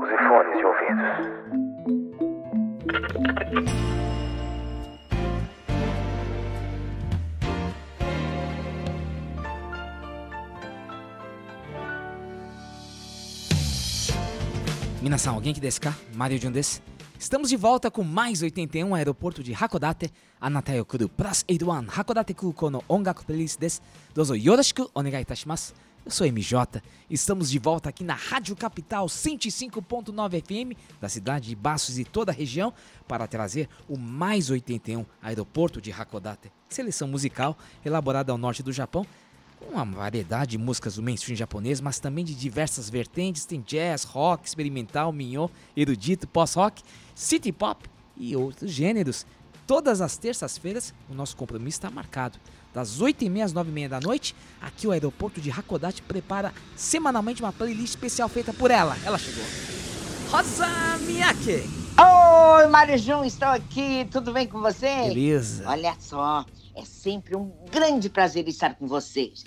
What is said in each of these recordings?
Use fones de ouvidos. 皆さんお元気ですかマリオジュンです Estamos de volta com mais 81 aeroporto de Hakodate あなたよ来るプラス81函館空港の音楽プレイリストですどうぞよろしくお願いいたします Eu sou MJ, estamos de volta aqui na Rádio Capital 105.9 FM da cidade de Baços e toda a região para trazer o mais 81 aeroporto de Hakodate, seleção musical elaborada ao norte do Japão com uma variedade de músicas do mainstream japonês, mas também de diversas vertentes, tem jazz, rock, experimental, mignon, erudito, pós-rock, city pop e outros gêneros. Todas as terças-feiras o nosso compromisso está marcado. Das 8h30 às 9h30 da noite, aqui o aeroporto de Hakodate prepara semanalmente uma playlist especial feita por ela. Ela chegou. Rosa Miyake! Oi, Mário Jun, estou aqui. Tudo bem com você? Beleza. Olha só, é sempre um grande prazer estar com vocês.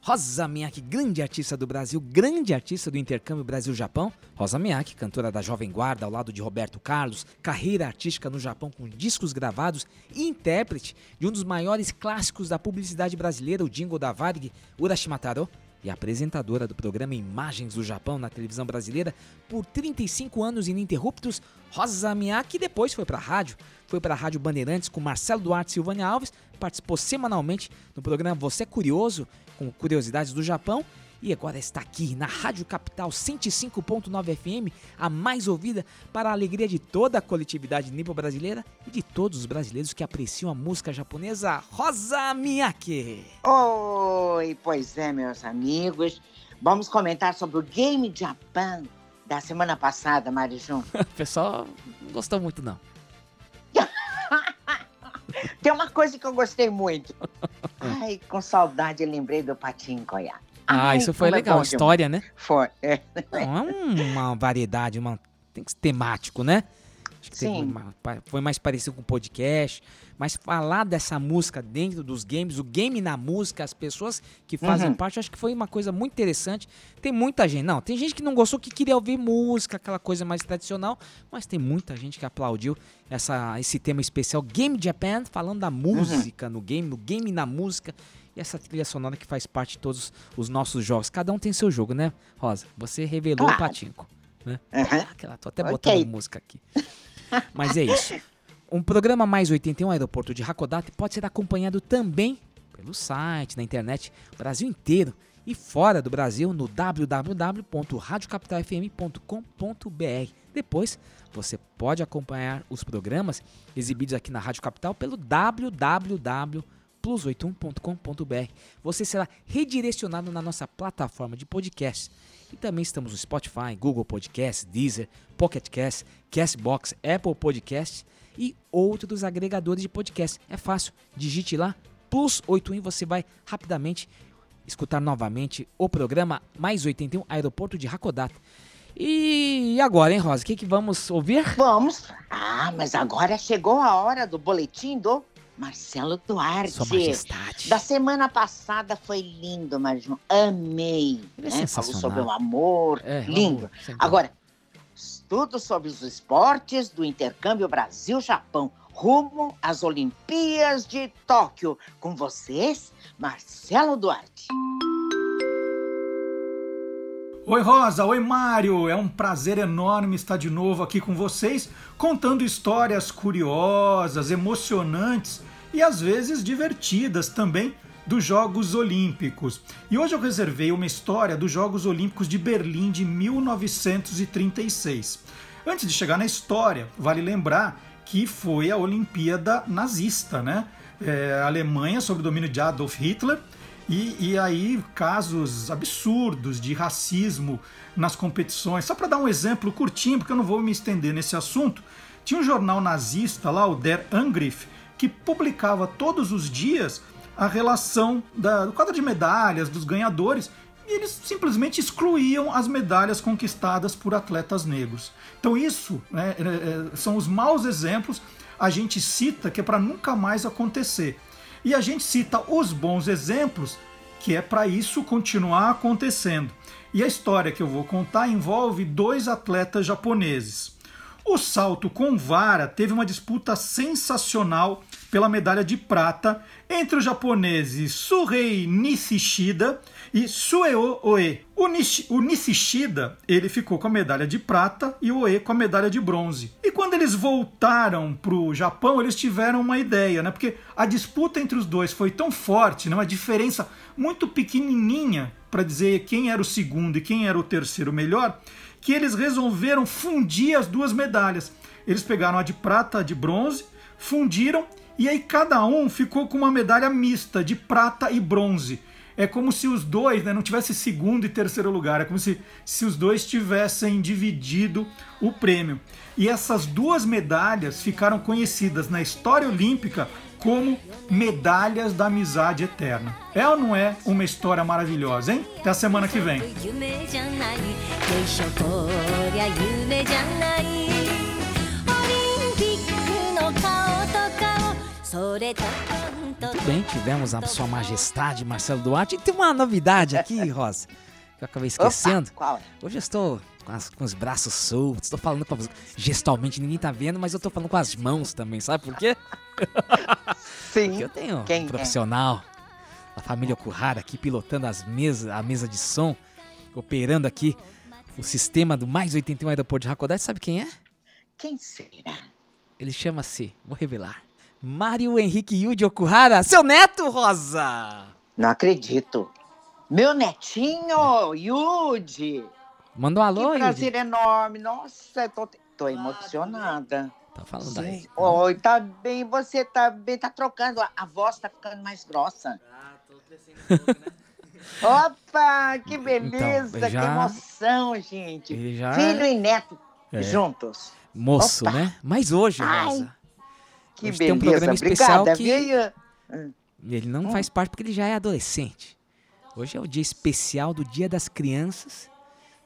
Rosa Miyake, grande artista do Brasil, grande artista do intercâmbio Brasil-Japão. Rosa Miyake, cantora da Jovem Guarda ao lado de Roberto Carlos, carreira artística no Japão com discos gravados e intérprete de um dos maiores clássicos da publicidade brasileira, o jingle da Varig, Urashimataro, e apresentadora do programa Imagens do Japão na televisão brasileira por 35 anos ininterruptos, Rosa Miyake depois foi para a rádio, foi para a Rádio Bandeirantes com Marcelo Duarte e Silvânia Alves, participou semanalmente no programa Você é Curioso, com curiosidades do Japão, e agora está aqui na Rádio Capital 105.9 FM, a mais ouvida para a alegria de toda a coletividade nipo-brasileira e de todos os brasileiros que apreciam a música japonesa, Rosa Miyake. Oi, pois é, meus amigos. Vamos comentar sobre o Game Japan da semana passada, Mário Jun. O pessoal não gostou muito não. Tem uma coisa que eu gostei muito. Ai, com saudade lembrei do Patinho Goiás. Ah, Ai, isso foi como é legal, bom história, né? Foi. é. Não, é um- uma variedade, uma, tem que ser temático, né? Acho que Sim. uma- foi mais parecido com podcast, mas falar dessa música dentro dos games, o game na música, as pessoas que fazem Uhum. parte, acho que foi uma coisa muito interessante. Tem muita gente, não, tem gente que não gostou, que queria ouvir música, aquela coisa mais tradicional, mas tem muita gente que aplaudiu essa, esse tema especial Game Japan, falando da música no game, o game na música. E essa trilha sonora que faz parte de todos os nossos jogos. Cada um tem seu jogo, né, Rosa? Você revelou o Claro. patinco. Né? Aham. Aquela, tô até botando música aqui. Mas é isso. Um programa mais 81 Aeroporto de Hakodate pode ser acompanhado também pelo site, na internet, Brasil inteiro e fora do Brasil no www.radiocapitalfm.com.br. Depois, você pode acompanhar os programas exibidos aqui na Rádio Capital pelo www.plus81.com.br. Você será redirecionado na nossa plataforma de podcast. E também estamos no Spotify, Google Podcast, Deezer, Pocket Cast, Castbox, Apple Podcast e outros agregadores de podcast. É fácil, digite lá Plus 81 e você vai rapidamente escutar novamente o programa Mais 81 Aeroporto de Hakodate. E agora, hein, Rosa? O que, que vamos ouvir? Vamos. Ah, mas agora chegou a hora do boletim do Marcelo Duarte. Sua Majestade. Da semana passada foi lindo, Marjão. Amei. Ele é né? Falou sobre o amor. É, lindo. sempre. Agora, tudo sobre os esportes do intercâmbio Brasil-Japão, rumo às Olimpíadas de Tóquio. Com vocês, Marcelo Duarte. Oi Rosa, oi Mário, é um prazer enorme estar de novo aqui com vocês, contando histórias curiosas, emocionantes e às vezes divertidas também dos Jogos Olímpicos. E hoje eu reservei uma história dos Jogos Olímpicos de Berlim de 1936. Antes de chegar na história, vale lembrar que foi a Olimpíada nazista, né? É, Alemanha sob o domínio de Adolf Hitler e, e aí, casos absurdos de racismo nas competições. Só para dar um exemplo curtinho, porque eu não vou me estender nesse assunto, tinha um jornal nazista lá, o Der Angriff, que publicava todos os dias a relação da- do quadro de medalhas dos ganhadores e eles simplesmente excluíam as medalhas conquistadas por atletas negros. Então, isso né, é, é, são os maus exemplos. A gente cita que é para nunca mais acontecer. E a gente cita os bons exemplos, que é para isso continuar acontecendo. E a história que eu vou contar envolve dois atletas japoneses. O salto com vara teve uma disputa sensacional pela medalha de prata entre os japoneses Suhei Nishishida e Sueo Oe. O, Nishi, o Nishishida ele ficou com a medalha de prata e o Oe com a medalha de bronze. E quando eles voltaram para o Japão, eles tiveram uma ideia, né? Porque a disputa entre os dois foi tão forte, né? uma diferença muito pequenininha para dizer quem era o segundo e quem era o terceiro melhor, que eles resolveram fundir as duas medalhas. Eles pegaram a de prata, a de bronze, fundiram e aí cada um ficou com uma medalha mista de prata e bronze. É como se os dois né, não tivessem segundo e terceiro lugar, é como se, se os dois tivessem dividido o prêmio. E essas duas medalhas ficaram conhecidas na história olímpica como Medalhas da Amizade Eterna. É ou não é uma história maravilhosa, hein? Até a semana que vem. Muito bem, tivemos a sua majestade Marcelo Duarte. E tem uma novidade aqui, Rosa, que eu acabei esquecendo. Opa, qual? Hoje eu estou com, as- com os braços soltos, estou falando com as- gestalmente, ninguém tá vendo, mas eu tô falando com as mãos também, sabe por quê? Porque Sim. eu tenho Quem um é? profissional da família Okuhara aqui pilotando as mesas, a mesa de som, operando aqui o sistema do mais 81 aeroporto de Hakodate. Sabe quem é? Quem será? Ele chama-se, vou revelar, Mário Henrique Yuji Okuhara, seu neto, Rosa! Não acredito. Meu netinho, Yudi. Manda um alô, que prazer enorme. Nossa, eu tô, tô emocionada. Tá falando Sim. aí. Oi, tá bem, você tá bem, tá trocando, a, voz tá ficando mais grossa. Ah, tô crescendo um né? Opa, que beleza, Então, já- que emoção, gente. Ele já Filho e neto É. juntos. moço, Opa. né? Mas hoje, Ai, Rosa, Que Hoje tem um beleza, programa especial obrigada, que- ele não Hum. faz parte porque ele já é adolescente. Hoje é o dia especial do Dia das Crianças,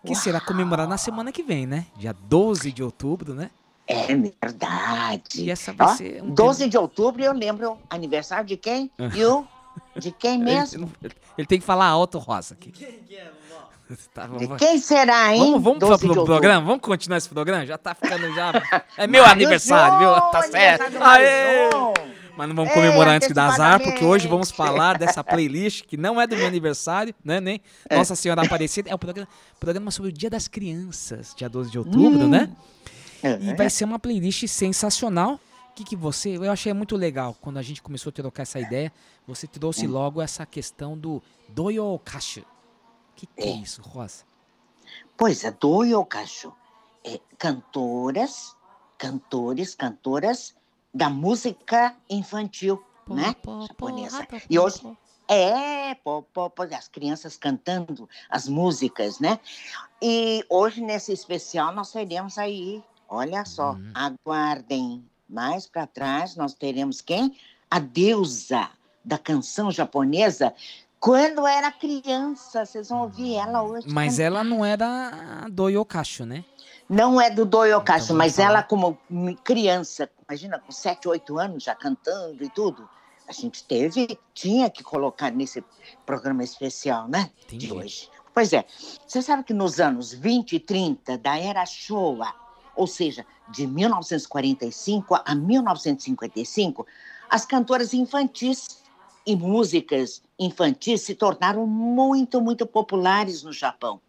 que será comemorado na semana que vem, né? Dia 12 de outubro, né? É verdade. E essa vai Ó, ser um 12 de outubro, eu lembro, aniversário de quem? E o? De quem Ele, mesmo? ele tem que falar alto, Rosa. Aqui. Tá, De quem será, hein? vamos, vamos 12 pro de programa? Vamos continuar esse programa? Já tá ficando já. É meu aniversário, viu? Tá certo. Aê! Mas não vamos Ei, comemorar antes que dar azar, porque hoje vamos falar dessa playlist que não é do meu aniversário, né? Nem Nossa Senhora Aparecida. É o programa, programa sobre o Dia das Crianças, dia 12 de outubro, Hum. né? É. E vai ser uma playlist sensacional. O que, que você. Eu achei muito legal quando a gente começou a trocar essa ideia. Você Hum. trouxe logo essa questão do Doyo Kashu. O que, que é É. isso, Rosa? Pois é, do Yokacho. É, cantoras, cantores, cantoras da música infantil, né? Japonesa. E hoje é, pô, pô, pô, as crianças cantando as músicas, né? E hoje, nesse especial, nós teremos aí, olha só, Uhum. aguardem. Mais para trás, nós teremos quem? A deusa da canção japonesa, Quando era criança, vocês vão ouvir ela hoje. Mas cantar. ela não era do Yokasho, né? Não é do Doyokashi, Então, mas ela como criança, imagina, com 7, 8 anos já cantando e tudo, a gente teve, tinha que colocar nesse programa especial, né? Entendi. De hoje. Pois é, você sabe que nos anos 20 e 30 da era Showa, ou seja, de 1945 a 1955, as cantoras infantis e músicas infantis se tornaram muito, muito populares no Japão.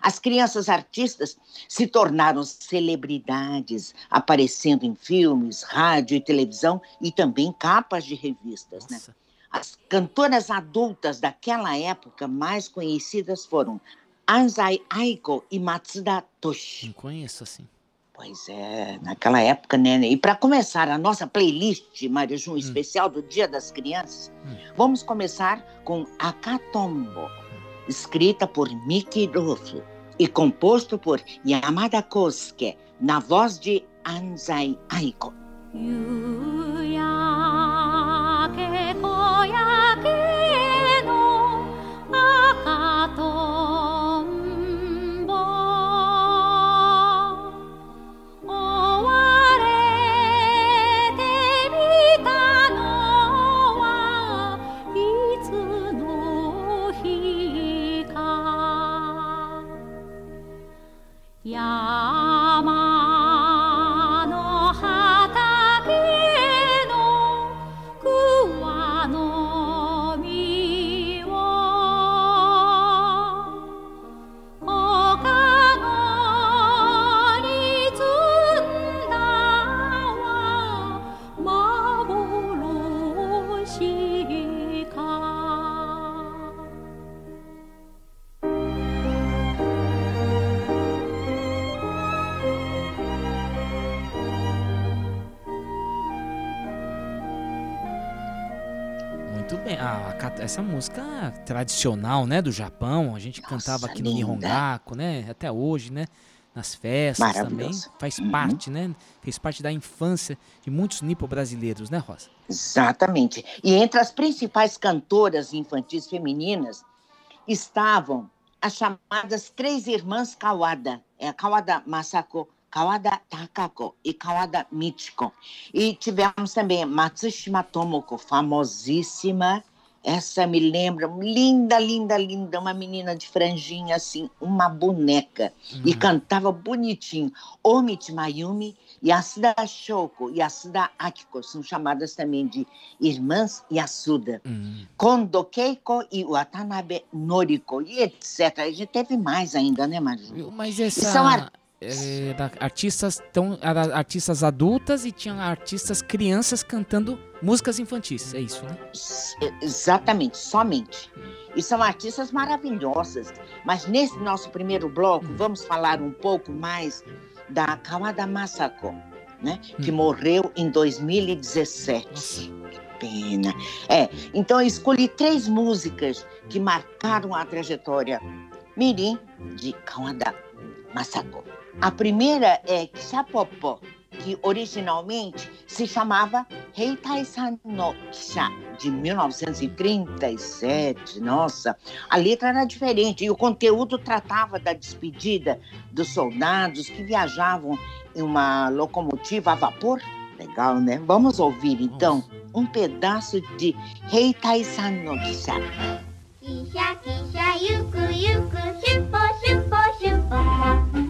As crianças artistas se tornaram celebridades, aparecendo em filmes, rádio e televisão e também capas de revistas. Né? As cantoras adultas daquela época mais conhecidas foram Anzai Aiko e Matsuda Toshi. Não conheço assim. Pois é, naquela época, né? E para começar a nossa playlist, Mário Jun, especial do Dia das Crianças, Hum. vamos começar com Akatombo, escrita por Miki Ruff e composto por Yamada Kosuke, na voz de Anzai Aiko. 呀。Tradicional, né, do Japão, a gente Nossa, cantava aqui no linda. Nihongaku, né, até hoje, né, nas festas também. Faz Uhum. parte, né, fez parte da infância de muitos nipo-brasileiros, né, Rosa? Exatamente. E entre as principais cantoras infantis femininas estavam as chamadas Três Irmãs Kawada. É Kawada Masako, Kawada Takako e Kawada Michiko. E tivemos também Matsushima Tomoko, famosíssima. Essa me lembra, linda, linda, linda, uma menina de franjinha assim, uma boneca. E cantava bonitinho. Omich Mayumi, Yasuda Shoko e Yasuda Akiko são chamadas também de irmãs Yasuda. Hum. Kondo Keiko e Watanabe Noriko, e etc. A gente teve mais ainda, né, Maju? Mas essa é, artistas tão era artistas adultas e tinham artistas crianças cantando músicas infantis, é isso, né? S- Exatamente, somente. E são artistas maravilhosas. Mas nesse nosso primeiro bloco, vamos falar um pouco mais da Kawada Masako, né? Que Hum. morreu em 2017. Nossa. Que pena. É, então eu escolhi três músicas que marcaram a trajetória mirim de Kawada Masako. A primeira é Kishapopó, que originalmente se chamava Heitaisan no Kisha, de 1937. Nossa, a letra era diferente e o conteúdo tratava da despedida dos soldados que viajavam em uma locomotiva a vapor. Legal, né? Vamos ouvir então um pedaço de Heitaisan no Kisha. Kisha, kisha, yuku, yuku, shupo, shupo, shupo.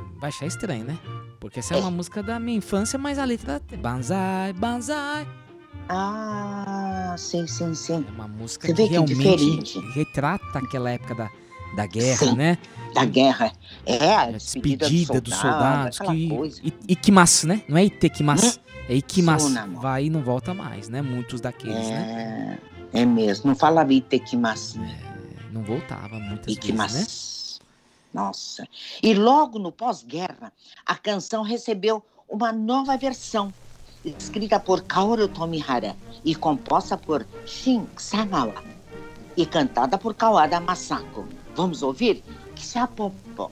vai achar estranho, né? Porque essa é uma música da minha infância, mas a letra é Banzai, Banzai. Ah, sim, sim, sim. É uma música que que realmente diferente. retrata aquela época da, da guerra, Sim. né? Da guerra. É, a despedida, despedida do dos soldado, soldados. aquela Que, coisa. I- Ikimasu, né? Não é Itekimasu, é Ikimasu. Sunamo. Vai e não volta mais, né? Muitos daqueles, né? É, é mesmo. Não falava Itekimasu. Não voltava muitas que vezes, né? Nossa. E logo no pós-guerra, a canção recebeu uma nova versão, escrita por Kaoru Tomihara e composta por Shin Samawa e cantada por Kawada Masako. Vamos ouvir? Kshapopo.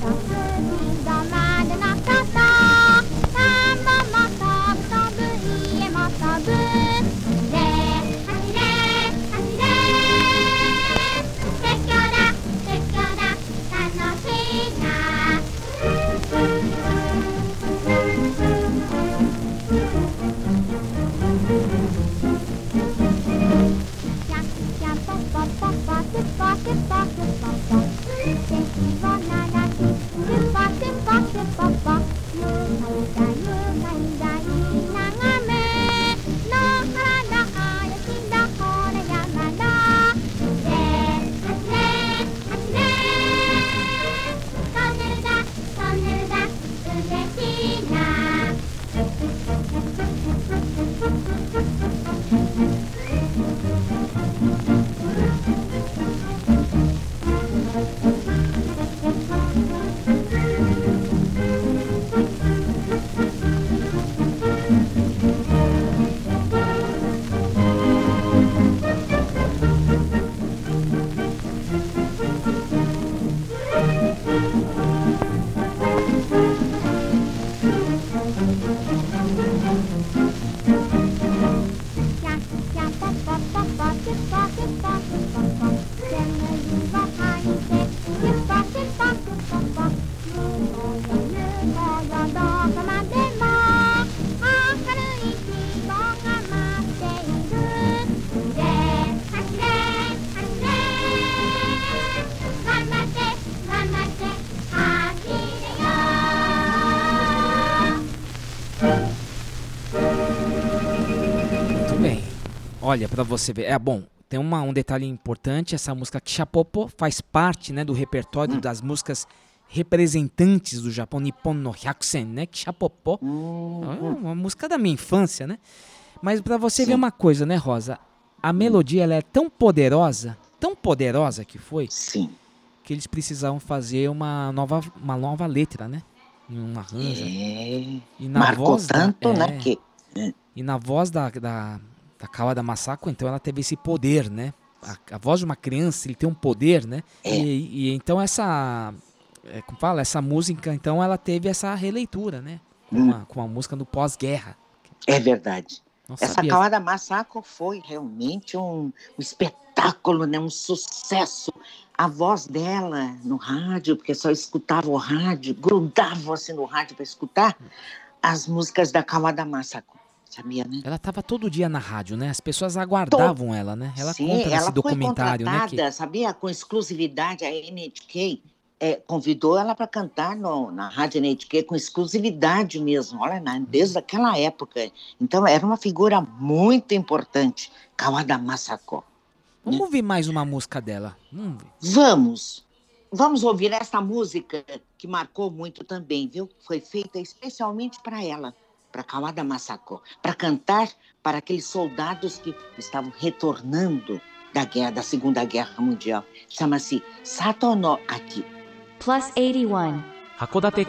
シ Olha, pra você ver. É bom, tem uma, um detalhe importante. Essa música Kishapopo faz parte né, do repertório Hum. das músicas representantes do Japão, Nippon no Hyakusen, né? Kishapopo. É uma música da minha infância, né? Mas pra você ver Sim. uma coisa, né, Rosa? A melodia ela é tão poderosa, tão poderosa que foi, Sim. que eles precisavam fazer uma nova, uma nova letra, né? Um arranjo. É. E na Marcou voz da- tanto, é. né? Que E na voz da, da, da Kawada Masako, então ela teve esse poder, né? A, a voz de uma criança, ele tem um poder, né? É. E, e então essa. é, como fala? Essa música, então, ela teve essa releitura, né? Com, Hum. uma, com a música do pós-guerra. é verdade. Não Essa sabia. Kawada Masako foi realmente um, um espetáculo, né? um sucesso. A voz dela no rádio, porque só escutava o rádio, grudava assim no rádio para escutar as músicas da Kawada Masako. Sabia, né? Ela tava todo dia na rádio, né? As pessoas aguardavam ela, né? Ela Sim, conta ela nesse foi documentário, né? Que, sabia? Com exclusividade, a NHK é, convidou ela para cantar no, na rádio NHK com exclusividade mesmo, olha, né? desde aquela época. Então, era uma figura muito importante, Kawada Masako. vamos ouvir mais uma música dela. Vamos. Vamos, vamos ouvir essa música que marcou muito também, viu? Foi feita especialmente para ela, para Kawada Masako, para cantar para aqueles soldados que estavam retornando da guerra, da Segunda Guerra Mundial. Chama-se Sato no Aki. Plus 81. 函館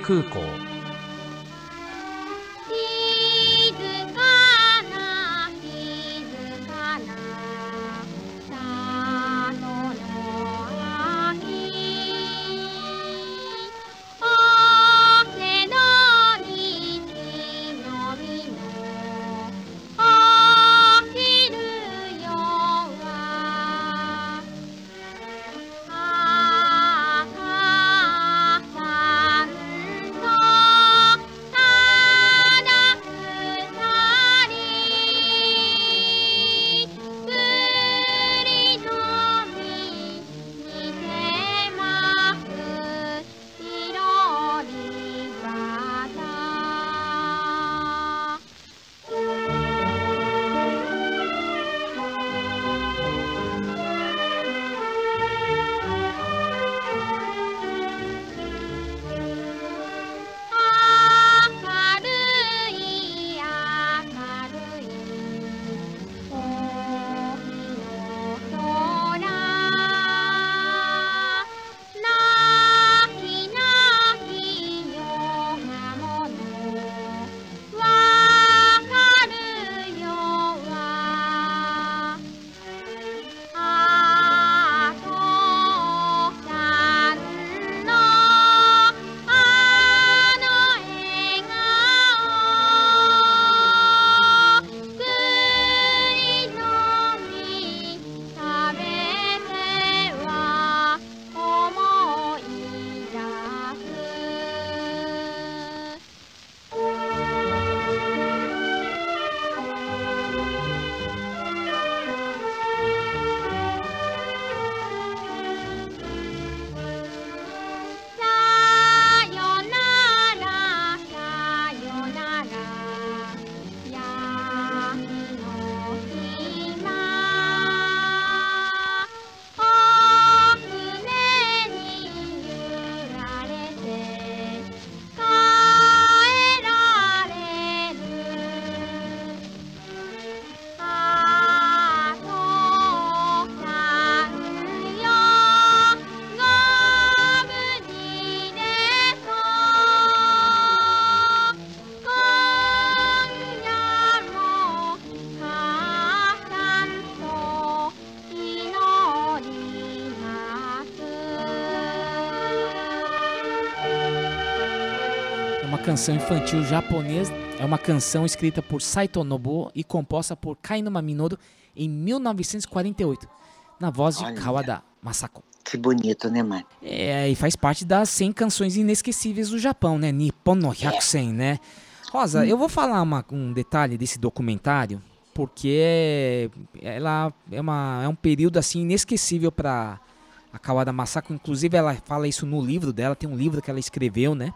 canção infantil japonesa. É uma canção escrita por Saito Nobuo e composta por Kainuma Minoru em 1948, na voz de Olha. Kawada Masako. Que bonito, né, mano? É, e faz parte das 100 canções inesquecíveis do Japão, né? Nippon no Hyakusen, né? Rosa, eu vou falar uma- um detalhe desse documentário, porque ela é, uma, é um período assim inesquecível para a Kawada Masako. Inclusive, ela fala isso no livro dela, tem um livro que ela escreveu, né?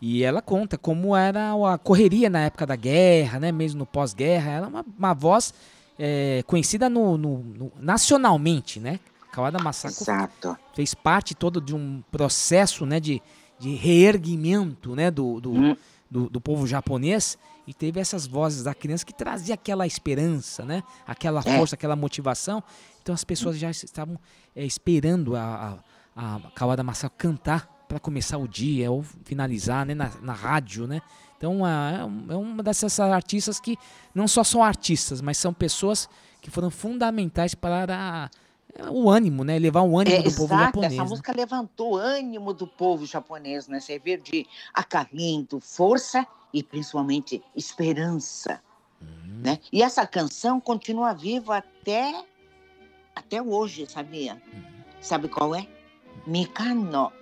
E ela conta como era a correria na época da guerra, né? Mesmo no pós-guerra. Ela é uma, uma voz é, conhecida no, no- no- nacionalmente, né? Kawada Masako Exato. fez parte todo de um processo né, de, de reerguimento né, do, do, Hum. do, do povo japonês e teve essas vozes da criança que trazia aquela esperança, né, aquela É. força, aquela motivação. Então as pessoas já estavam é, esperando a, a, a Kawada Masako cantar para começar o dia ou finalizar né, na, na rádio, né? Então é um- é uma dessas artistas que não só são artistas, mas são pessoas que foram fundamentais para a- o ânimo, né? Levar o ânimo É, do povo exato, japonês. essa né? música levantou o ânimo do povo japonês, né? Servir de acalento, força e principalmente esperança, Uhum. né? E essa canção continua viva até até hoje, sabia? Uhum. Sabe qual é? Mikano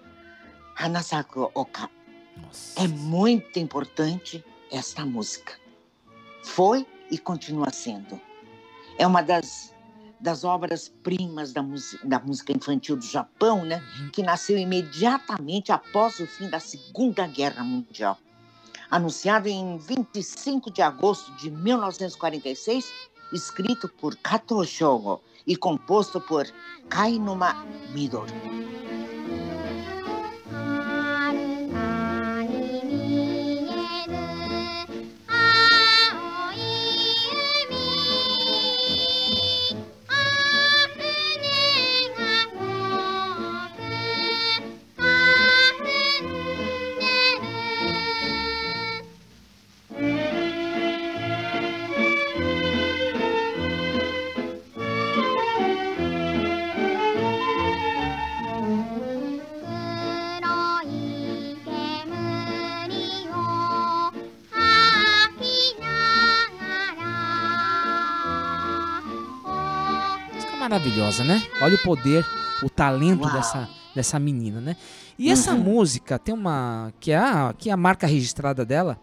Hanasaku Oka. Nossa. É muito importante esta música. Foi e continua sendo. É uma das, das obras-primas da, da música infantil do Japão, né? Que nasceu imediatamente após o fim da Segunda Guerra Mundial. Anunciado em 25 de agosto de 1946, escrito por Kato Shogo e composto por Kainuma Midori. Maravilhosa, né? Olha o poder, o talento Uau. dessa, dessa menina, né? E essa música tem uma. que é, a, que é a marca registrada dela.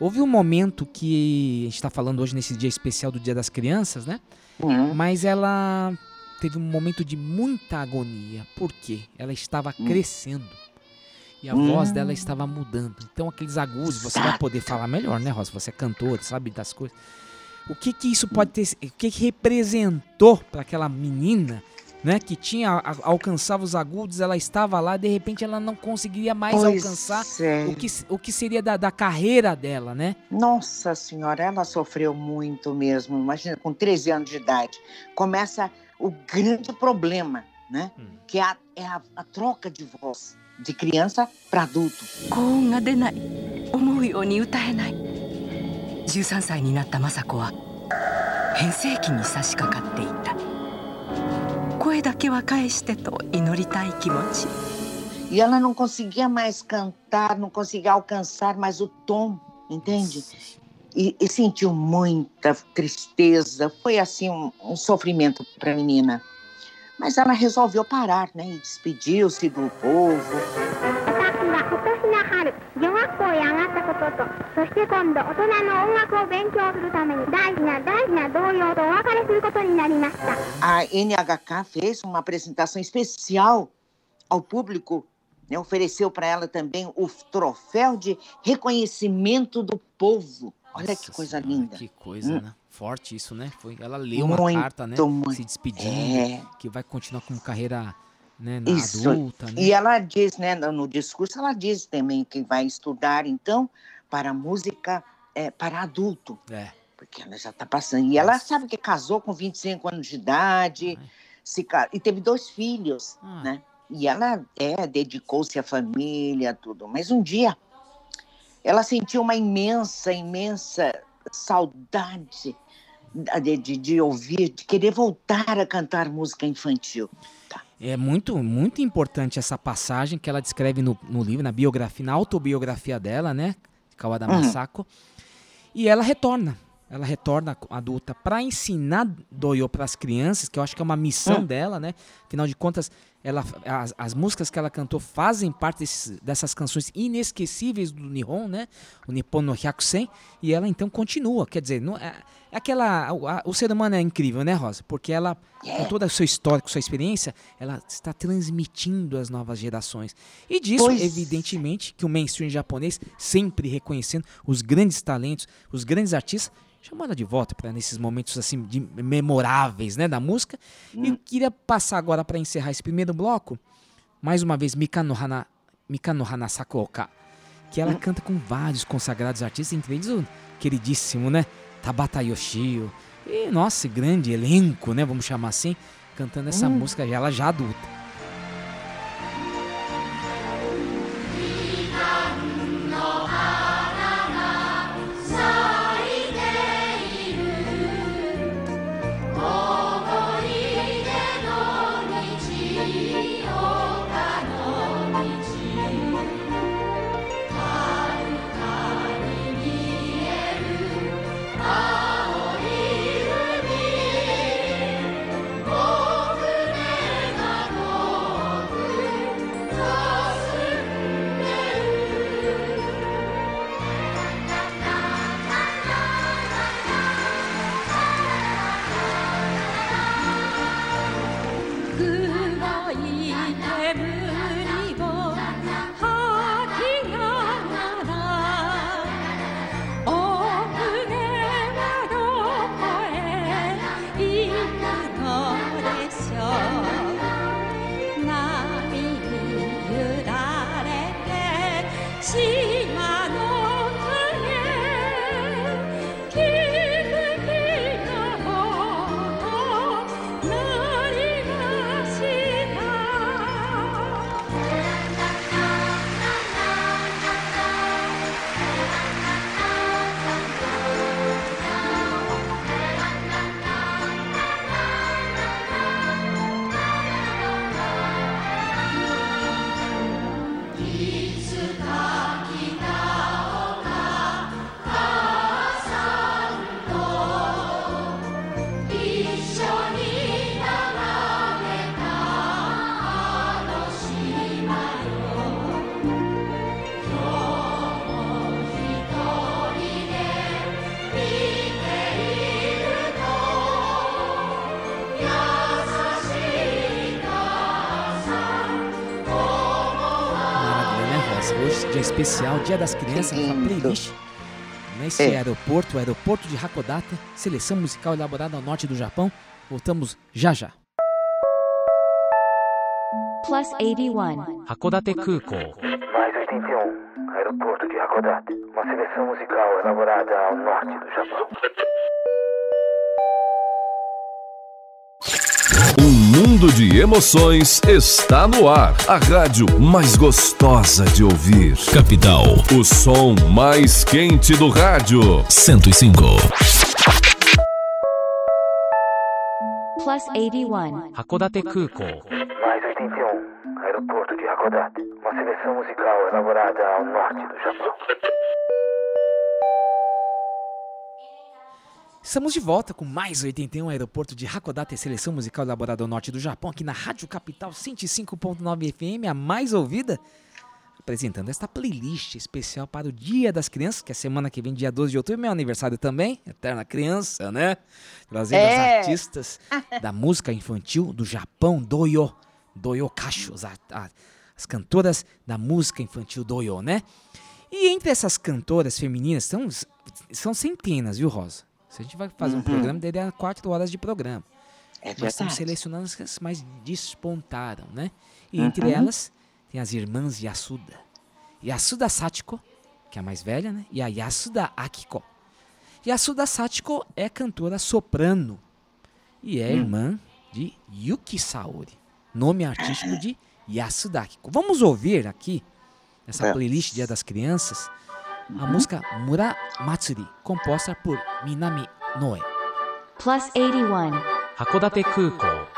Houve um momento que a gente está falando hoje nesse dia especial do Dia das Crianças, né? Hum, Mas ela teve um momento de muita agonia. Por quê? Ela estava crescendo. E a Hum. voz dela estava mudando. Então aqueles agudos, você vai poder falar melhor, né, Rosa? Você é cantora, sabe das coisas O que que isso pode ter, o que que representou para aquela menina, né, que tinha a- alcançava os agudos, ela estava lá, de repente ela não conseguiria mais pois alcançar é. o que, o que seria da, da carreira dela, né? Nossa Senhora, ela sofreu muito mesmo. Imagina, com 13 anos de idade. Começa o grande problema, né? Hum. Que é a, é a- a troca de voz de criança para adulto. 高音が出ない思うように歌えない 13歳になった雅子は変声期に差し掛かっていた声だけは返してと祈りたい気持ち E ela não conseguia mais cantar, não conseguia alcançar mais o tom, entende? E, e sentiu muita tristeza. Foi assim um, um sofrimento para a menina. Mas ela resolveu parar, né? E despediu-se do povo. そして今度大人の音楽を勉強するために大事な大事な同僚とお別れすることになりました A NHK fez uma apresentação especial ao público, né? ofereceu para ela também o troféu de reconhecimento do povo. Olha Nossa que coisa Senhora, linda. Que coisa, Hum. né? Forte isso, né? Foi, ela leu uma Muito, carta, né? muito. Se despedindo, É. que vai continuar com carreira né, na Isso. adulta, né? E ela diz, né, no no discurso, ela diz também que vai estudar, então, para música é, para adulto, É. porque ela já está passando. E ela sabe que casou com 25 anos de idade, se, e teve dois filhos, Ah. né? E ela é, dedicou-se à família, tudo. Mas um dia, ela sentiu uma imensa, imensa saudade de, de, de ouvir, de querer voltar a cantar música infantil. É muito, muito importante essa passagem que ela descreve no, no livro, na biografia, na autobiografia dela, né? Kawada Uhum. Masako. E ela retorna. Ela retorna adulta para ensinar doyo para as crianças, que eu acho que é uma missão Hum. dela, né? Afinal de contas, ela, as, as músicas que ela cantou fazem parte desses- dessas canções inesquecíveis do Nihon, né? O Nippon no Hyakusen. E ela então continua. Quer dizer, não, é, é aquela. O, a- o ser humano é incrível, né, Rosa? Porque ela, com toda a sua história, com sua experiência, ela está transmitindo às novas gerações. E disso, Pois evidentemente, que o mainstream japonês, sempre reconhecendo os grandes talentos, os grandes artistas, chamou ela de volta para nesses momentos assim de memoráveis, né, da música. E eu queria passar agora para encerrar esse primeiro bloco, mais uma vez Mika no Hana, Mika no Hana Sakuoka, que ela canta com vários consagrados artistas, entre eles o queridíssimo, né, Tabata Yoshio. E nossa, grande elenco, né, vamos chamar assim, cantando essa Hum. música ela já adulta. て Dia das Crianças, uma playlist. Né? Nesse é. aeroporto, o aeroporto de Hakodate, seleção musical elaborada ao norte do Japão. Voltamos já já. Plus 81. Hakodate Kuko. Mais 81. Aeroporto de Hakodate. Uma seleção musical elaborada ao norte do Japão. Um mundo de emoções está no ar. A rádio mais gostosa de ouvir. Capital. O som mais quente do rádio. 105. Plus 81. Hakodate Kuko. Mais 81. Aeroporto de Hakodate. Uma seleção musical elaborada ao norte do Japão. Estamos de volta com mais 81 Aeroporto de Hakodate, seleção musical elaborada ao norte do Japão, aqui na Rádio Capital 105.9 FM, a mais ouvida, apresentando esta playlist especial para o Dia das Crianças, que é semana que vem, dia 12 de outubro, meu aniversário também, Eterna Criança, né? Trazendo É. as artistas da música infantil do Japão, Doyo, Doyo Kashu, as, as cantoras da música infantil Doyo, né? E entre essas cantoras femininas, são, são centenas, viu, Rosa? Se a gente vai fazer um Uhum. programa, daria quatro horas de programa. É Nós estamos selecionando as que mais despontaram, né? E entre Uhum. elas tem as irmãs Yasuda. Yasuda Sachiko, que é a mais velha, né? E a Yasuda Akiko. Yasuda Sachiko é cantora soprano e é Hum. irmã de Yuki Saori, nome artístico de Yasuda Akiko. Vamos ouvir aqui, nessa Vamos. playlist Dia das Crianças, a música Mura Matsuri, composta por Minami Noe. plus 81. 函館空港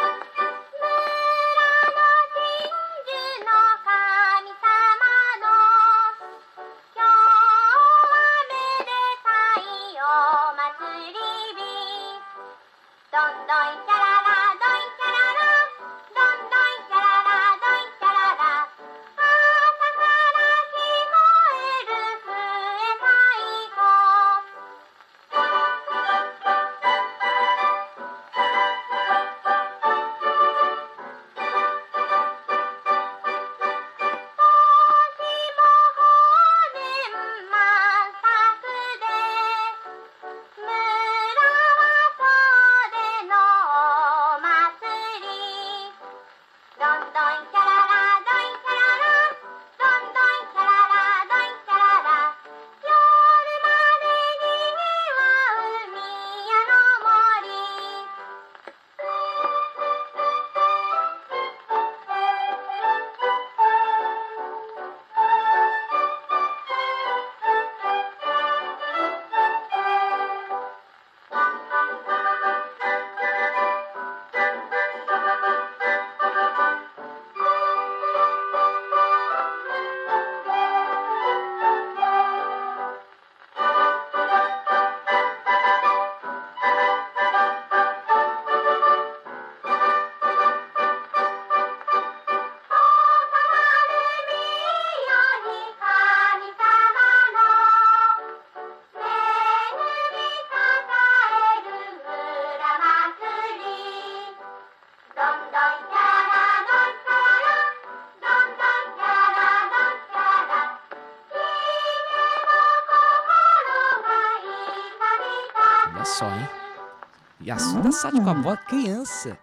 Sati com a voz criança,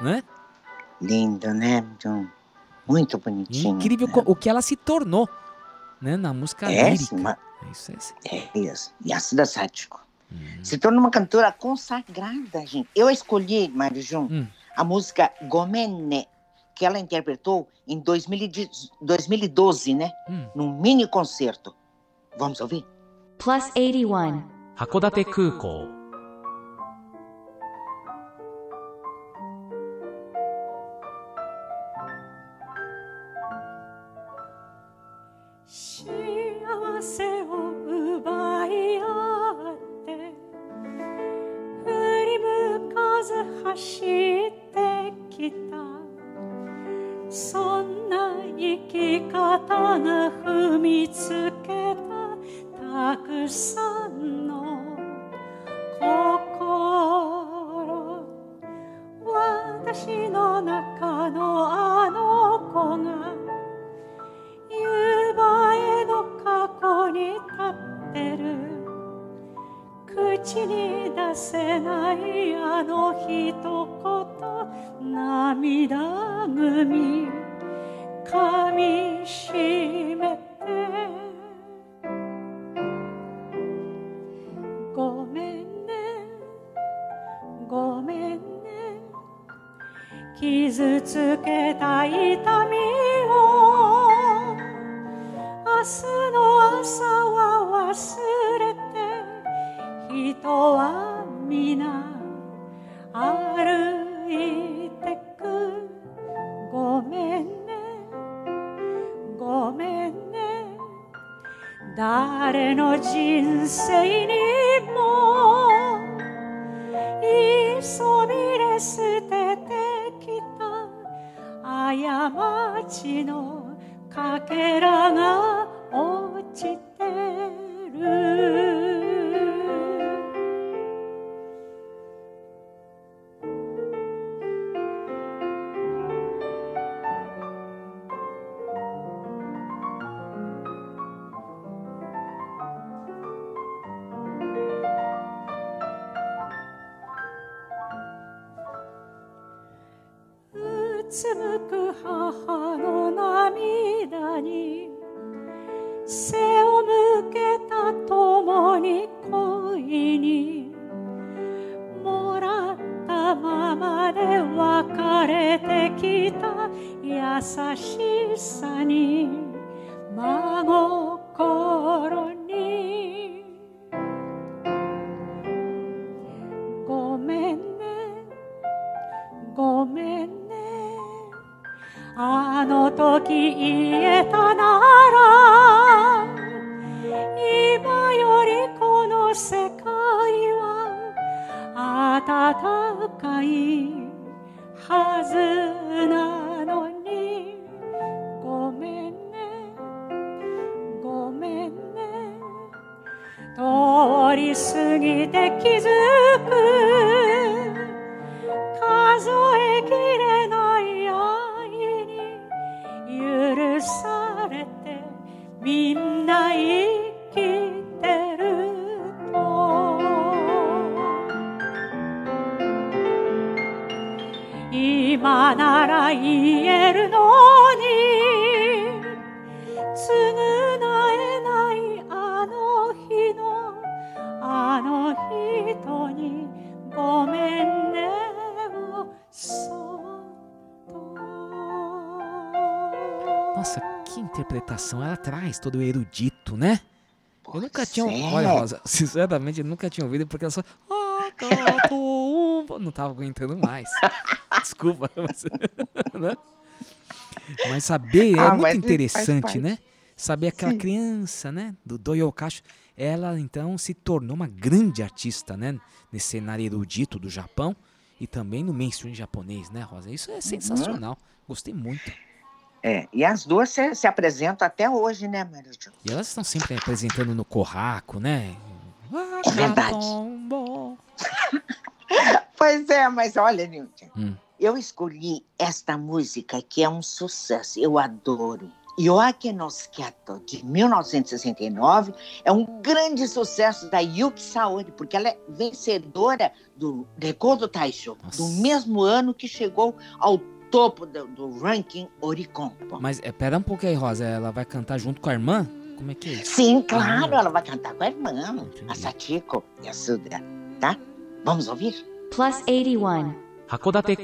né? Lindo, né? Muito bonitinho. Incrível co- o que ela se tornou, né? Na música É, lírica. sim, ma- Isso é assim. É isso. Yasuda Sachiko. Se tornou uma cantora consagrada, gente. Eu escolhi, Mário Jun, Hum. a música Gomenne, que ela interpretou em 2010 2012, né? Hum. Num mini concerto. Vamos ouvir? plus 81. 函館そんな生き方が踏みつけたたくさんの心。私の中のあの子が夕映えの過去に立ってる。口に出せないあの一言涙ぐみ噛みしめままで別れてきた優しさに真心に。ごめんね。ごめんね。あの時 traz todo erudito, né? Eu nunca tinha. Olha, Rosa, sinceramente, eu nunca tinha ouvido porque ela só. "Ah, gato, um", Não tava aguentando mais. Desculpa, mas, né? Mas saber é Ah, muito mas interessante, né? Saber aquela Sim. criança, né? Do Doyokashi. Ela então se tornou uma grande artista, né? Nesse cenário erudito do Japão e também no mainstream japonês, né, Rosa? Isso é sensacional. Gostei muito. É, e as duas se, se apresentam até hoje, né, Maria Jo? E elas estão sempre apresentando no Corraco, né? É verdade. Pois é, mas olha, Nilton, Hum. eu escolhi esta música que é um sucesso, eu adoro. Yoake no de 1969, é um grande sucesso da Yuki Saori, porque ela é vencedora do Recordo Taisho, do mesmo ano que chegou ao topo do, do ranking Oricon. Mas é, pera um pouco aí, Rosa. Ela vai cantar junto com a irmã? Como é que é? Sim, claro, Ah. ela vai cantar com a irmã, a Satiko e a Suda, tá? Vamos ouvir? Plus 81. 函館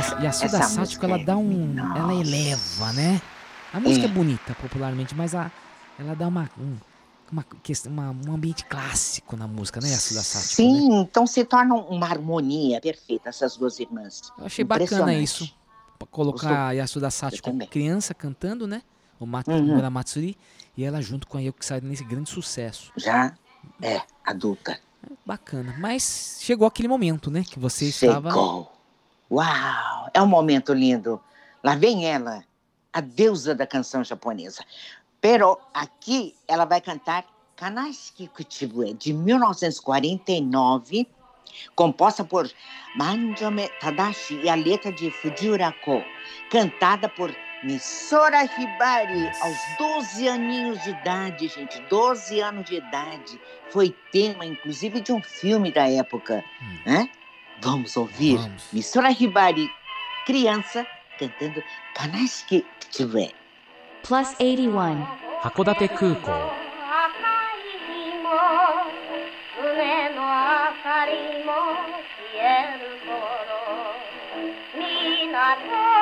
a, e a Suda Sático, ela é dá um. Ela eleva, né? A música é, É. bonita, popularmente, mas a, ela dá uma. Um, uma, questão- uma- um ambiente clássico na música, né, a Suda Sático? Sim, então se torna uma harmonia perfeita essas duas irmãs. Eu achei bacana isso. Colocar a Yasuda Sachiko criança cantando, né? O Mat Uhum. Matsuri. E ela junto com a Yoko Saida nesse grande sucesso. Já é adulta. Bacana. Mas chegou aquele momento, né? Que você estava. Uau! É um momento lindo. Lá vem ela, a deusa da canção japonesa. Pero aqui ela vai cantar Kanashiki Kuchibue, de 1949, composta por Manjome Tadashi e a letra de Fujiura Ko, cantada por Misora Hibari, aos 12 aninhos de idade, gente, 12 anos de idade. Foi tema, inclusive, de um filme da época, né? Vamos ouvir Misora Hibari, criança, cantando Kanashiki Kuchibue. Plus 81. 函館空港胸の明かりも消える頃港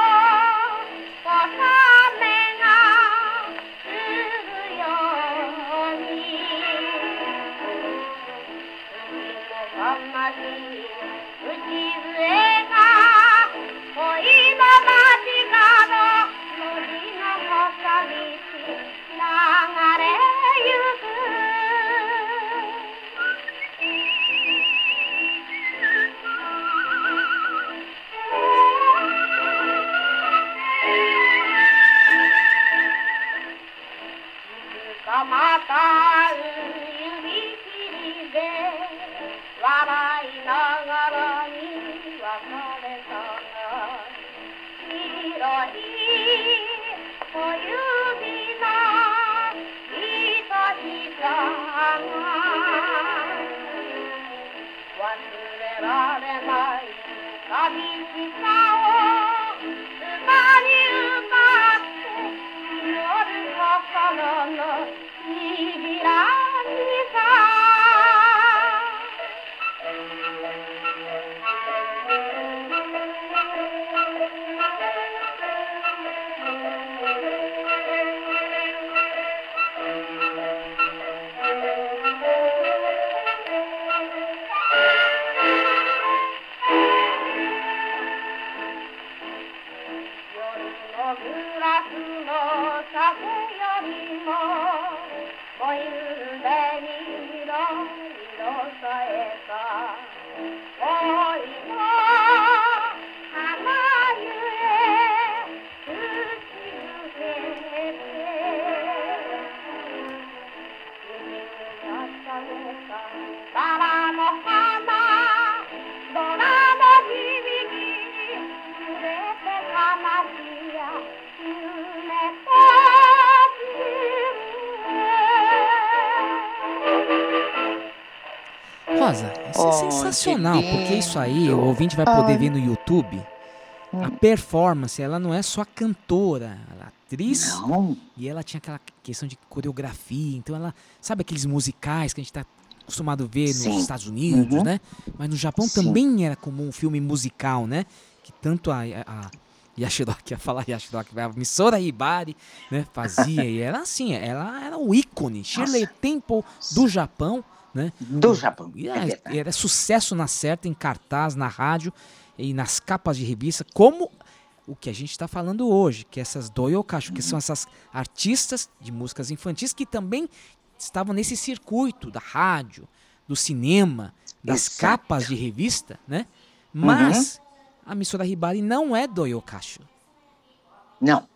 isso Oh, é sensacional, que porque isso aí o ouvinte vai poder ver no YouTube. A performance, ela não é só cantora, ela é atriz. E ela tinha aquela questão de coreografia, então ela. Sabe aqueles musicais que a gente tá acostumado a ver Sim. nos Estados Unidos, Uhum. né? Mas no Japão Sim. também era comum um filme musical, né? Que tanto a. a Yashiroki, ia falar Yashiroki, a Misora Hibari, né, fazia, e era assim, ela era o ícone, Shirley Temple do Japão, né? Do Japão, E é era, sucesso na certa, em cartaz, na rádio e nas capas de revista, como o que a gente está falando hoje, que essas doyokacho, que são essas artistas de músicas infantis que também estavam nesse circuito da rádio, do cinema, das Exato. capas de revista, né? Mas a Misora Hibari não é doyokacho. Não.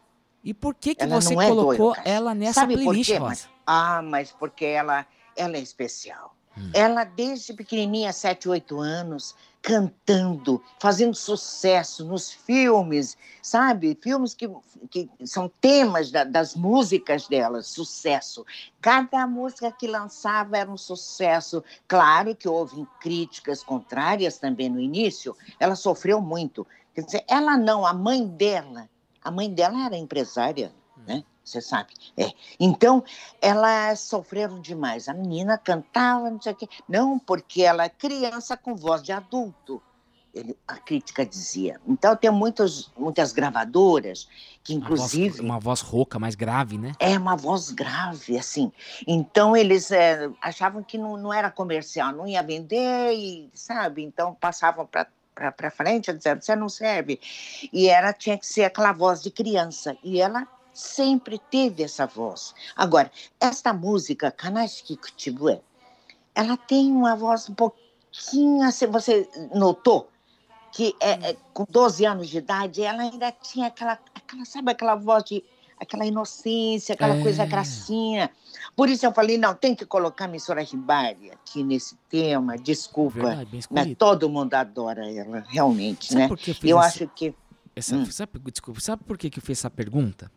E por que que Ela você é colocou ela nessa Sabe por playlist, quê? Rosa? Mas- ah, mas porque ela, ela é especial. Hum. Ela, desde pequenininha, 7, 8 anos, cantando, fazendo sucesso nos filmes, sabe? Filmes que, que são temas da- das músicas dela, sucesso. Cada música que lançava era um sucesso. Claro que houve críticas contrárias também no início, ela sofreu muito. Quer dizer, ela não, a mãe dela, a mãe dela era empresária, né? Você sabe. É. Então, elas sofreram demais. A menina cantava, não sei o quê. Não, porque ela é criança com voz de adulto. Ele, a crítica dizia. Então tem muitos, muitas gravadoras que Uma voz- inclusive Uma voz rouca, mais grave, né? é uma voz grave, assim. Então eles é, achavam que não, não era comercial, não ia vender, e, sabe? Então passavam para frente, dizendo, você não serve. E era, tinha que ser aquela voz de criança. E ela sempre teve essa voz. Agora, esta música, Kanashiki Kutibue, ela tem uma voz um pouquinho, assim, você notou? Que é, é, com 12 anos de idade, ela ainda tinha aquela, aquela sabe, aquela voz de aquela inocência, aquela É. coisa gracinha. Por isso eu falei, não, tem que colocar a Missora Ribari aqui nesse tema, desculpa. Verdade, mas todo mundo adora ela, realmente, Sabe né? por que eu fiz eu essa- acho que... Essa, Hum. sabe, desculpa, sabe por que, que eu fiz essa pergunta?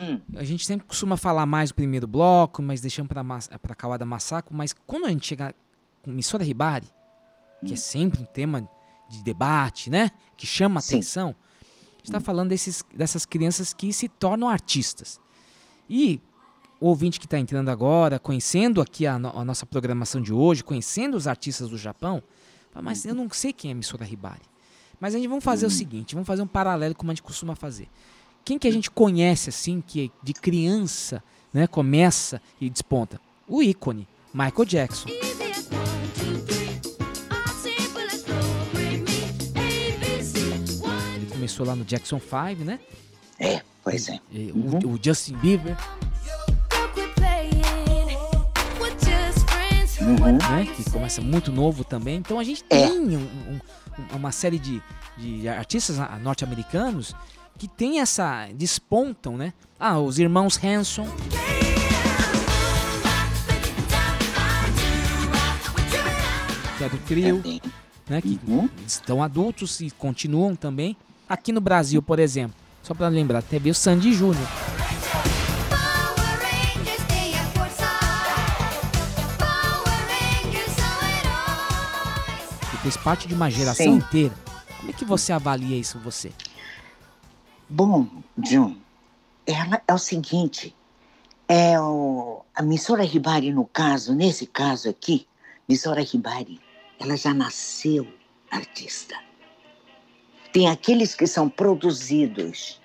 Hum. A gente sempre costuma falar mais do primeiro bloco, mas deixamos para para Kawada Masako, mas quando a gente chega com Missora Hibari, que Hum. é sempre um tema de debate, né? Que chama Sim. atenção, a gente Hum. está falando desses, dessas crianças que se tornam artistas. E o ouvinte que está entrando agora, conhecendo aqui a, no- a nossa programação de hoje, conhecendo os artistas do Japão, fala, mas eu não sei quem é Missora Hibari. Mas a gente vamos fazer o seguinte, vamos fazer um paralelo como a gente costuma fazer. Quem que a gente conhece assim, que de criança, né, começa e desponta? O ícone, Michael Jackson. Ele começou lá no Jackson 5, né? É, pois é. E o- O, Justin Bieber, Uhum. né, que começa muito novo também. Então a gente É. tem um- um- um- uma série de, de artistas ah, norte-americanos que tem essa despontam, né? Ah, os irmãos Hanson, que é do trio, né? Que Uhum. estão adultos e continuam também. Aqui no Brasil, por exemplo, só para lembrar, teve o Sandy Júnior. que fez parte de uma geração Sim. inteira. Como é que você avalia isso, você? Bom, John, ela é o seguinte, é o, a Missora Ribari, no caso, nesse caso aqui, Missora Ribari, ela já nasceu artista. Tem aqueles que são produzidos,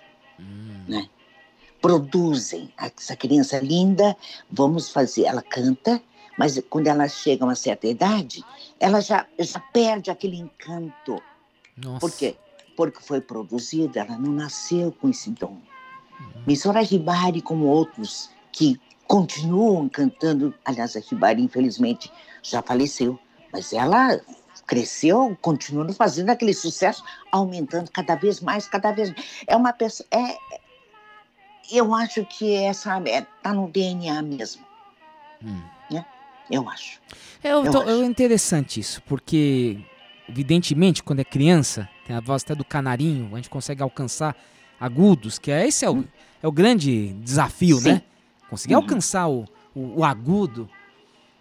né? Produzem essa criança linda, vamos fazer, ela canta, mas quando ela chega a uma certa idade, ela já, já perde aquele encanto. Nossa. Por quê? Porque foi produzida, ela não nasceu com esse dom. Missora Ribari, como outros que continuam cantando, aliás, a Ribari, infelizmente, já faleceu, mas ela cresceu, continuando fazendo aquele sucesso, aumentando cada vez mais, cada vez mais. É uma pessoa. É, eu acho que essa está no DNA mesmo. Hum. Né? Eu acho. Eu, Eu tô- acho. é interessante isso, porque evidentemente quando é criança, a voz até do canarinho, a gente consegue alcançar agudos, que é esse é o, é o grande desafio, Sim. né? Conseguir Uhum. alcançar o, o, o agudo.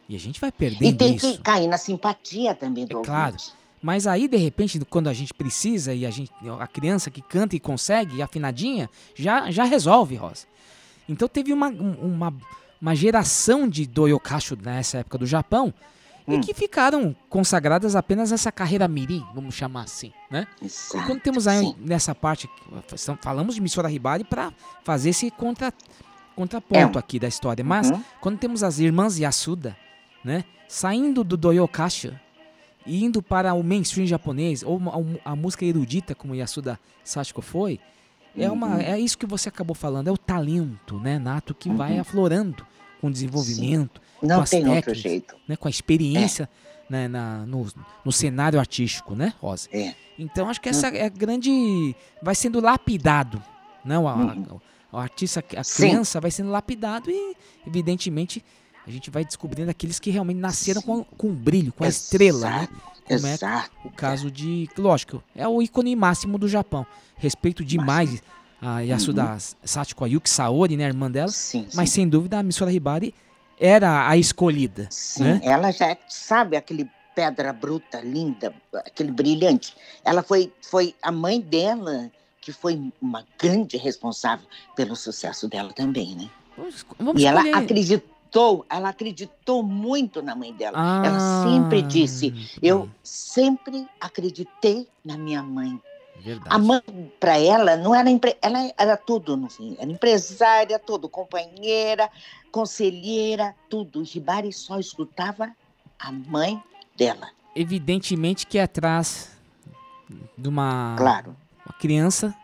E a gente vai E perdendo tem isso. que cair na simpatia também do É claro. Mas aí, de repente, quando a gente precisa e a, gente, a criança que canta e consegue, afinadinha, já, já resolve, Rosa. Então teve uma, um- uma, uma geração de doyokacho nessa época do Japão Hum. e que ficaram consagradas apenas essa carreira mirim, vamos chamar assim, né? E Exato. quando temos aí sim. nessa parte, falamos de Missora Ribari para fazer esse contra, contraponto É. aqui da história. Mas Uhum. quando temos as irmãs Yasuda, né? Saindo do doyokacho e indo para o mainstream japonês, ou uma- a, música erudita, como Yasuda Sachiko foi, é, uma, Uhum. é isso que você acabou falando, é o talento né, nato que vai Uhum. aflorando com o desenvolvimento, Não tem outro técnicas, jeito. né, com a experiência né, na- no, no cenário artístico, né, Rosa? É. Então acho que essa é a grande. Vai sendo lapidado. Né? O, a- Uhum. artista, a Sim. criança vai sendo lapidado e, evidentemente, a gente vai descobrindo aqueles que realmente nasceram com, com brilho, com a estrela, né? Como é Exato. o caso de. Lógico, é o ícone máximo do Japão. Respeito demais a Yasuda Sachiko Ayuki Saori, né, a irmã dela. Uhum. Sim, Mas sim. sem dúvida a Missora Hibari era a escolhida. Sim, né? ela já é, sabe aquele pedra bruta, linda, aquele brilhante. Ela foi, foi a mãe dela que foi uma grande responsável pelo sucesso dela também, né? Vamos, vamos e ela escolher- acreditou acreditou, ela acreditou muito na mãe dela. Ah. Ela sempre disse: Eu sempre acreditei na minha mãe. Verdade. A mãe, para ela, não era empre... ela era tudo no fim. Era empresária, tudo, companheira, conselheira, tudo. Hibari só escutava a mãe dela. Evidentemente que atrás de uma, Claro. uma criança,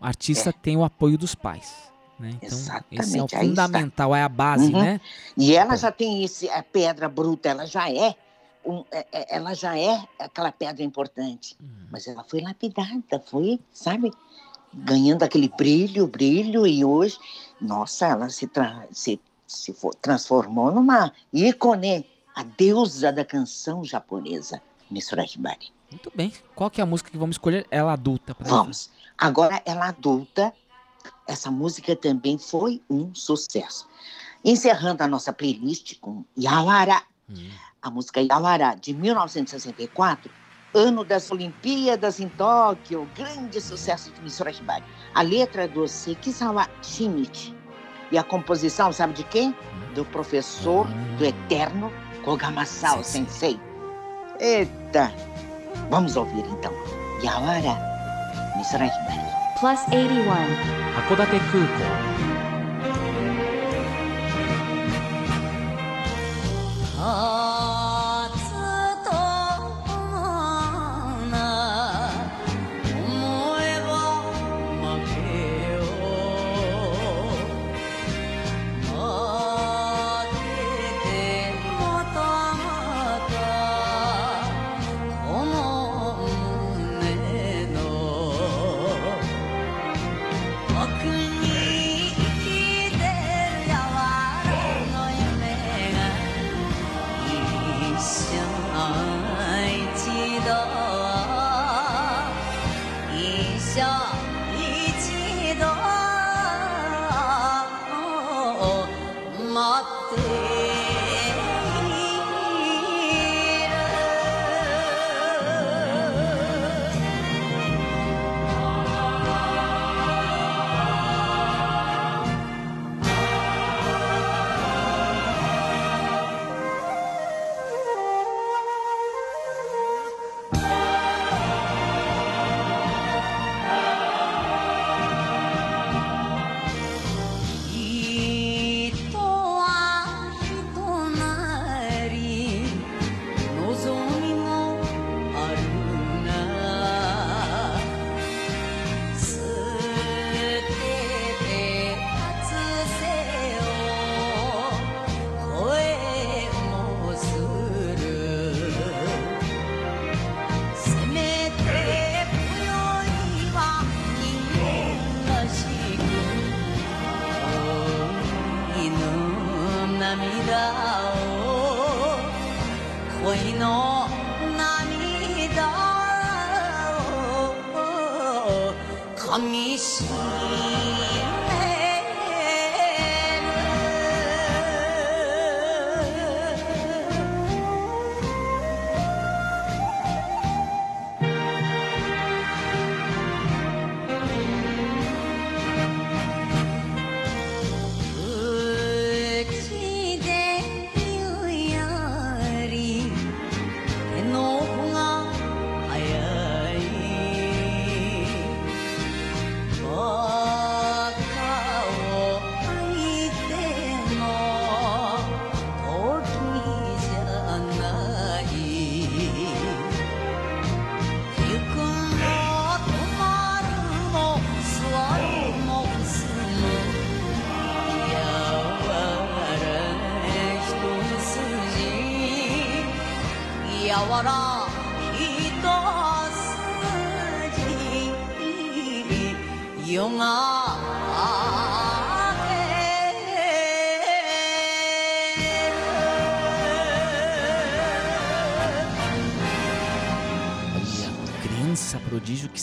o artista tem o apoio dos pais. Né? Então, esse é o Exatamente, está. fundamental, é a base, Uhum. né? E ela já tem esse, a pedra bruta, ela já é, um- é- é- ela já é aquela pedra importante. Mas ela foi lapidada, foi, sabe, ganhando aquele brilho, brilho, e hoje, nossa, ela se, tra- se, se for- transformou numa ícone, a deusa da canção japonesa, Misura Hibari. Muito bem. Qual que é a música que vamos escolher? Ela adulta. Vamos. Agora, ela adulta, essa música também foi um sucesso. Encerrando a nossa playlist com Yawara, a música Yawara, de 1964, ano das Olimpíadas em Tóquio, grande sucesso de Misura Hibari. A letra é do Sekizawa Shinichi. E a composição, sabe de quem? Do professor do eterno Kogamasao Sensei. Eita! Vamos ouvir então. Yawara, Misura Hibari. Plus 81. 函館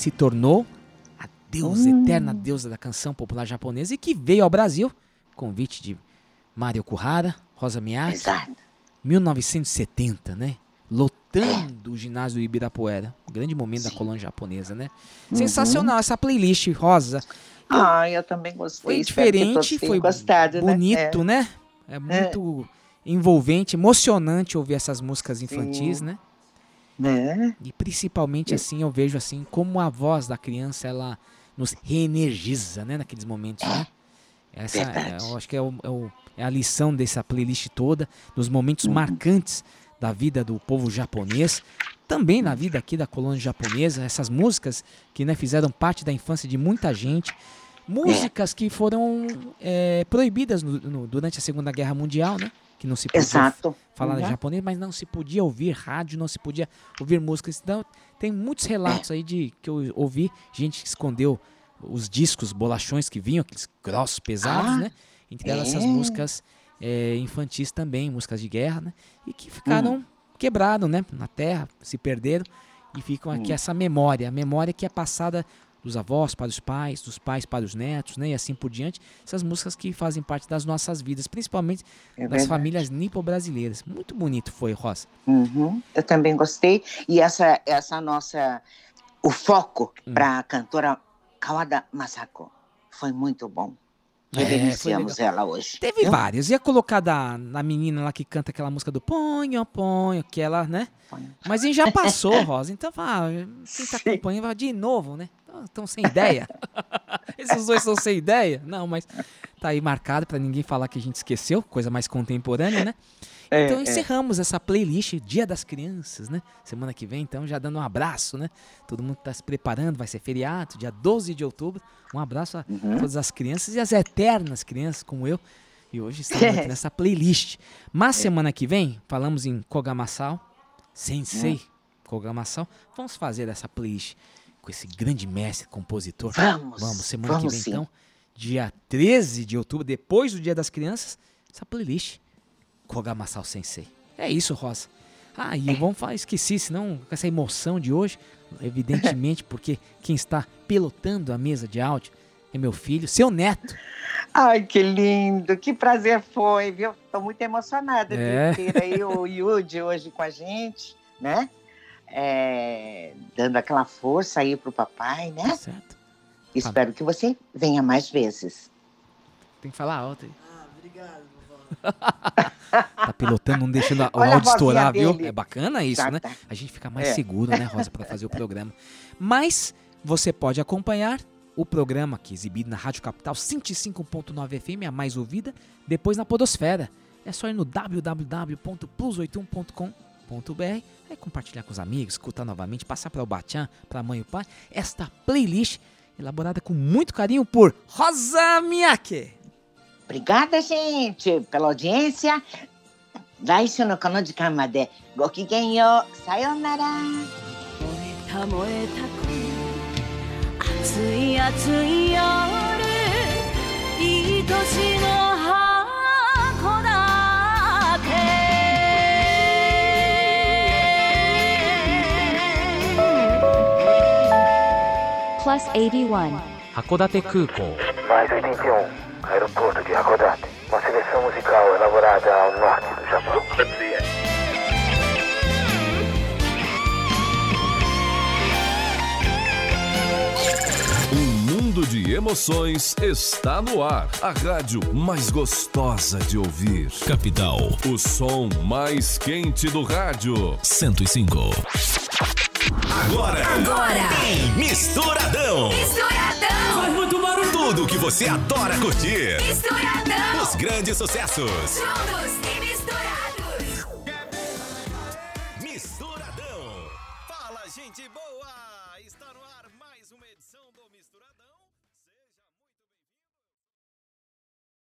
se tornou a deusa, Hum. eterna deusa da canção popular japonesa e que veio ao Brasil, convite de Mário Kuhara, Rosa Miyake, Exato. 1970, né? Lotando o ginásio do Ibirapuera. Um grande momento da colônia japonesa, né? Uhum. Sensacional essa playlist, Rosa. Ah, eu também gostei. Foi diferente, foi gostado, né? bonito, É. né? É muito envolvente, emocionante ouvir essas músicas infantis, Sim. né? Né? E principalmente assim, eu vejo assim como a voz da criança ela nos reenergiza, né, naqueles momentos, né? Essa é, Verdade. eu acho que é, o- é o- é a lição dessa playlist toda, nos momentos marcantes da vida do povo japonês, também na vida aqui da colônia japonesa, essas músicas que né, fizeram parte da infância de muita gente, músicas que foram é, proibidas no- no- durante a Segunda Guerra Mundial, né? Que não se podia Exato. falar Uhum. japonês, mas não se podia ouvir rádio, não se podia ouvir músicas. Então, tem muitos relatos aí de que eu ouvi gente que escondeu os discos, bolachões que vinham, aqueles grossos, pesados, Ah, né? Entre elas essas é. músicas é, infantis também, músicas de guerra, né? E que ficaram Hum. quebrados, né? Na terra, se perderam e ficam aqui Hum. essa memória, a memória que é passada dos avós para os pais, dos pais para os netos, né? E assim por diante. Essas músicas que fazem parte das nossas vidas, principalmente É das famílias nipo-brasileiras. Muito bonito foi, Rosa. Uhum, Eu também gostei. E essa, essa nossa. O foco Hum. para a cantora Kawada Masako foi muito bom. É, Reverenciamos ela hoje. Teve viu? várias. Ia colocar da, na menina lá que canta aquela música do Ponho, Ponho, que ela, né? Mas ele já passou, Rosa. Então, fala, quem tá acompanhando vai de novo, né? Estão sem ideia. Esses dois estão sem ideia? Não, mas tá aí marcado pra ninguém falar que a gente esqueceu, coisa mais contemporânea, né? É, então é. encerramos essa playlist Dia das Crianças, né? Semana que vem, então, já dando um abraço, né? Todo mundo tá se preparando, vai ser feriado, dia 12 de outubro. Um abraço a Uhum. todas as crianças e as eternas crianças, como eu. E hoje estamos aqui nessa playlist. Mas É. semana que vem, falamos em Kogamasao, Sensei Hum. Kogamasao. Vamos fazer essa playlist com esse grande mestre, compositor. Vamos, Vamos, semana vamos que vem, sim. então. Dia 13 de outubro, depois do Dia das Crianças, essa playlist. Kogamasao Sensei. É isso, Rosa. Ah, e vamos falar, esqueci, senão com essa emoção de hoje, evidentemente, porque quem está pilotando a mesa de áudio é meu filho, seu neto. Ai, que lindo, que prazer foi, viu? Estou muito emocionada É. de ter aí o Yudi hoje com a gente, né? É, dando aquela força aí pro papai, né? Certo. Espero que você venha mais vezes. Tem que falar alto aí. tá pilotando, não deixando a- o áudio estourar, vozinha viu? dele. É bacana isso, Tá, né? tá. A gente fica mais É. seguro, né, Rosa, para fazer o programa. Mas você pode acompanhar o programa aqui exibido na Rádio Capital 105.9 FM, a mais ouvida, depois na Podosfera. É só ir no www.plus81.com.br, aí compartilhar com os amigos, escutar novamente, passar para o Batian, para a mãe e o pai, esta playlist elaborada com muito carinho por Rosa Miyake. Obrigada, gente, pela audiência. 来週のこの時間までごきげんよう。さようなら。た燃えたく熱い熱い夜愛しの函館 Plus 81. 函館空港 Mais 81, aeroporto de Hakodate. Uma seleção musical elaborada ao norte do Japão. Um mundo de emoções está no ar. A rádio mais gostosa de ouvir. Capital. O som mais quente do rádio. 105. Agora, Agora. tem Misturadão. Misturadão. Faz muito Tudo que você adora curtir. Misturadão. Os grandes sucessos. Juntos e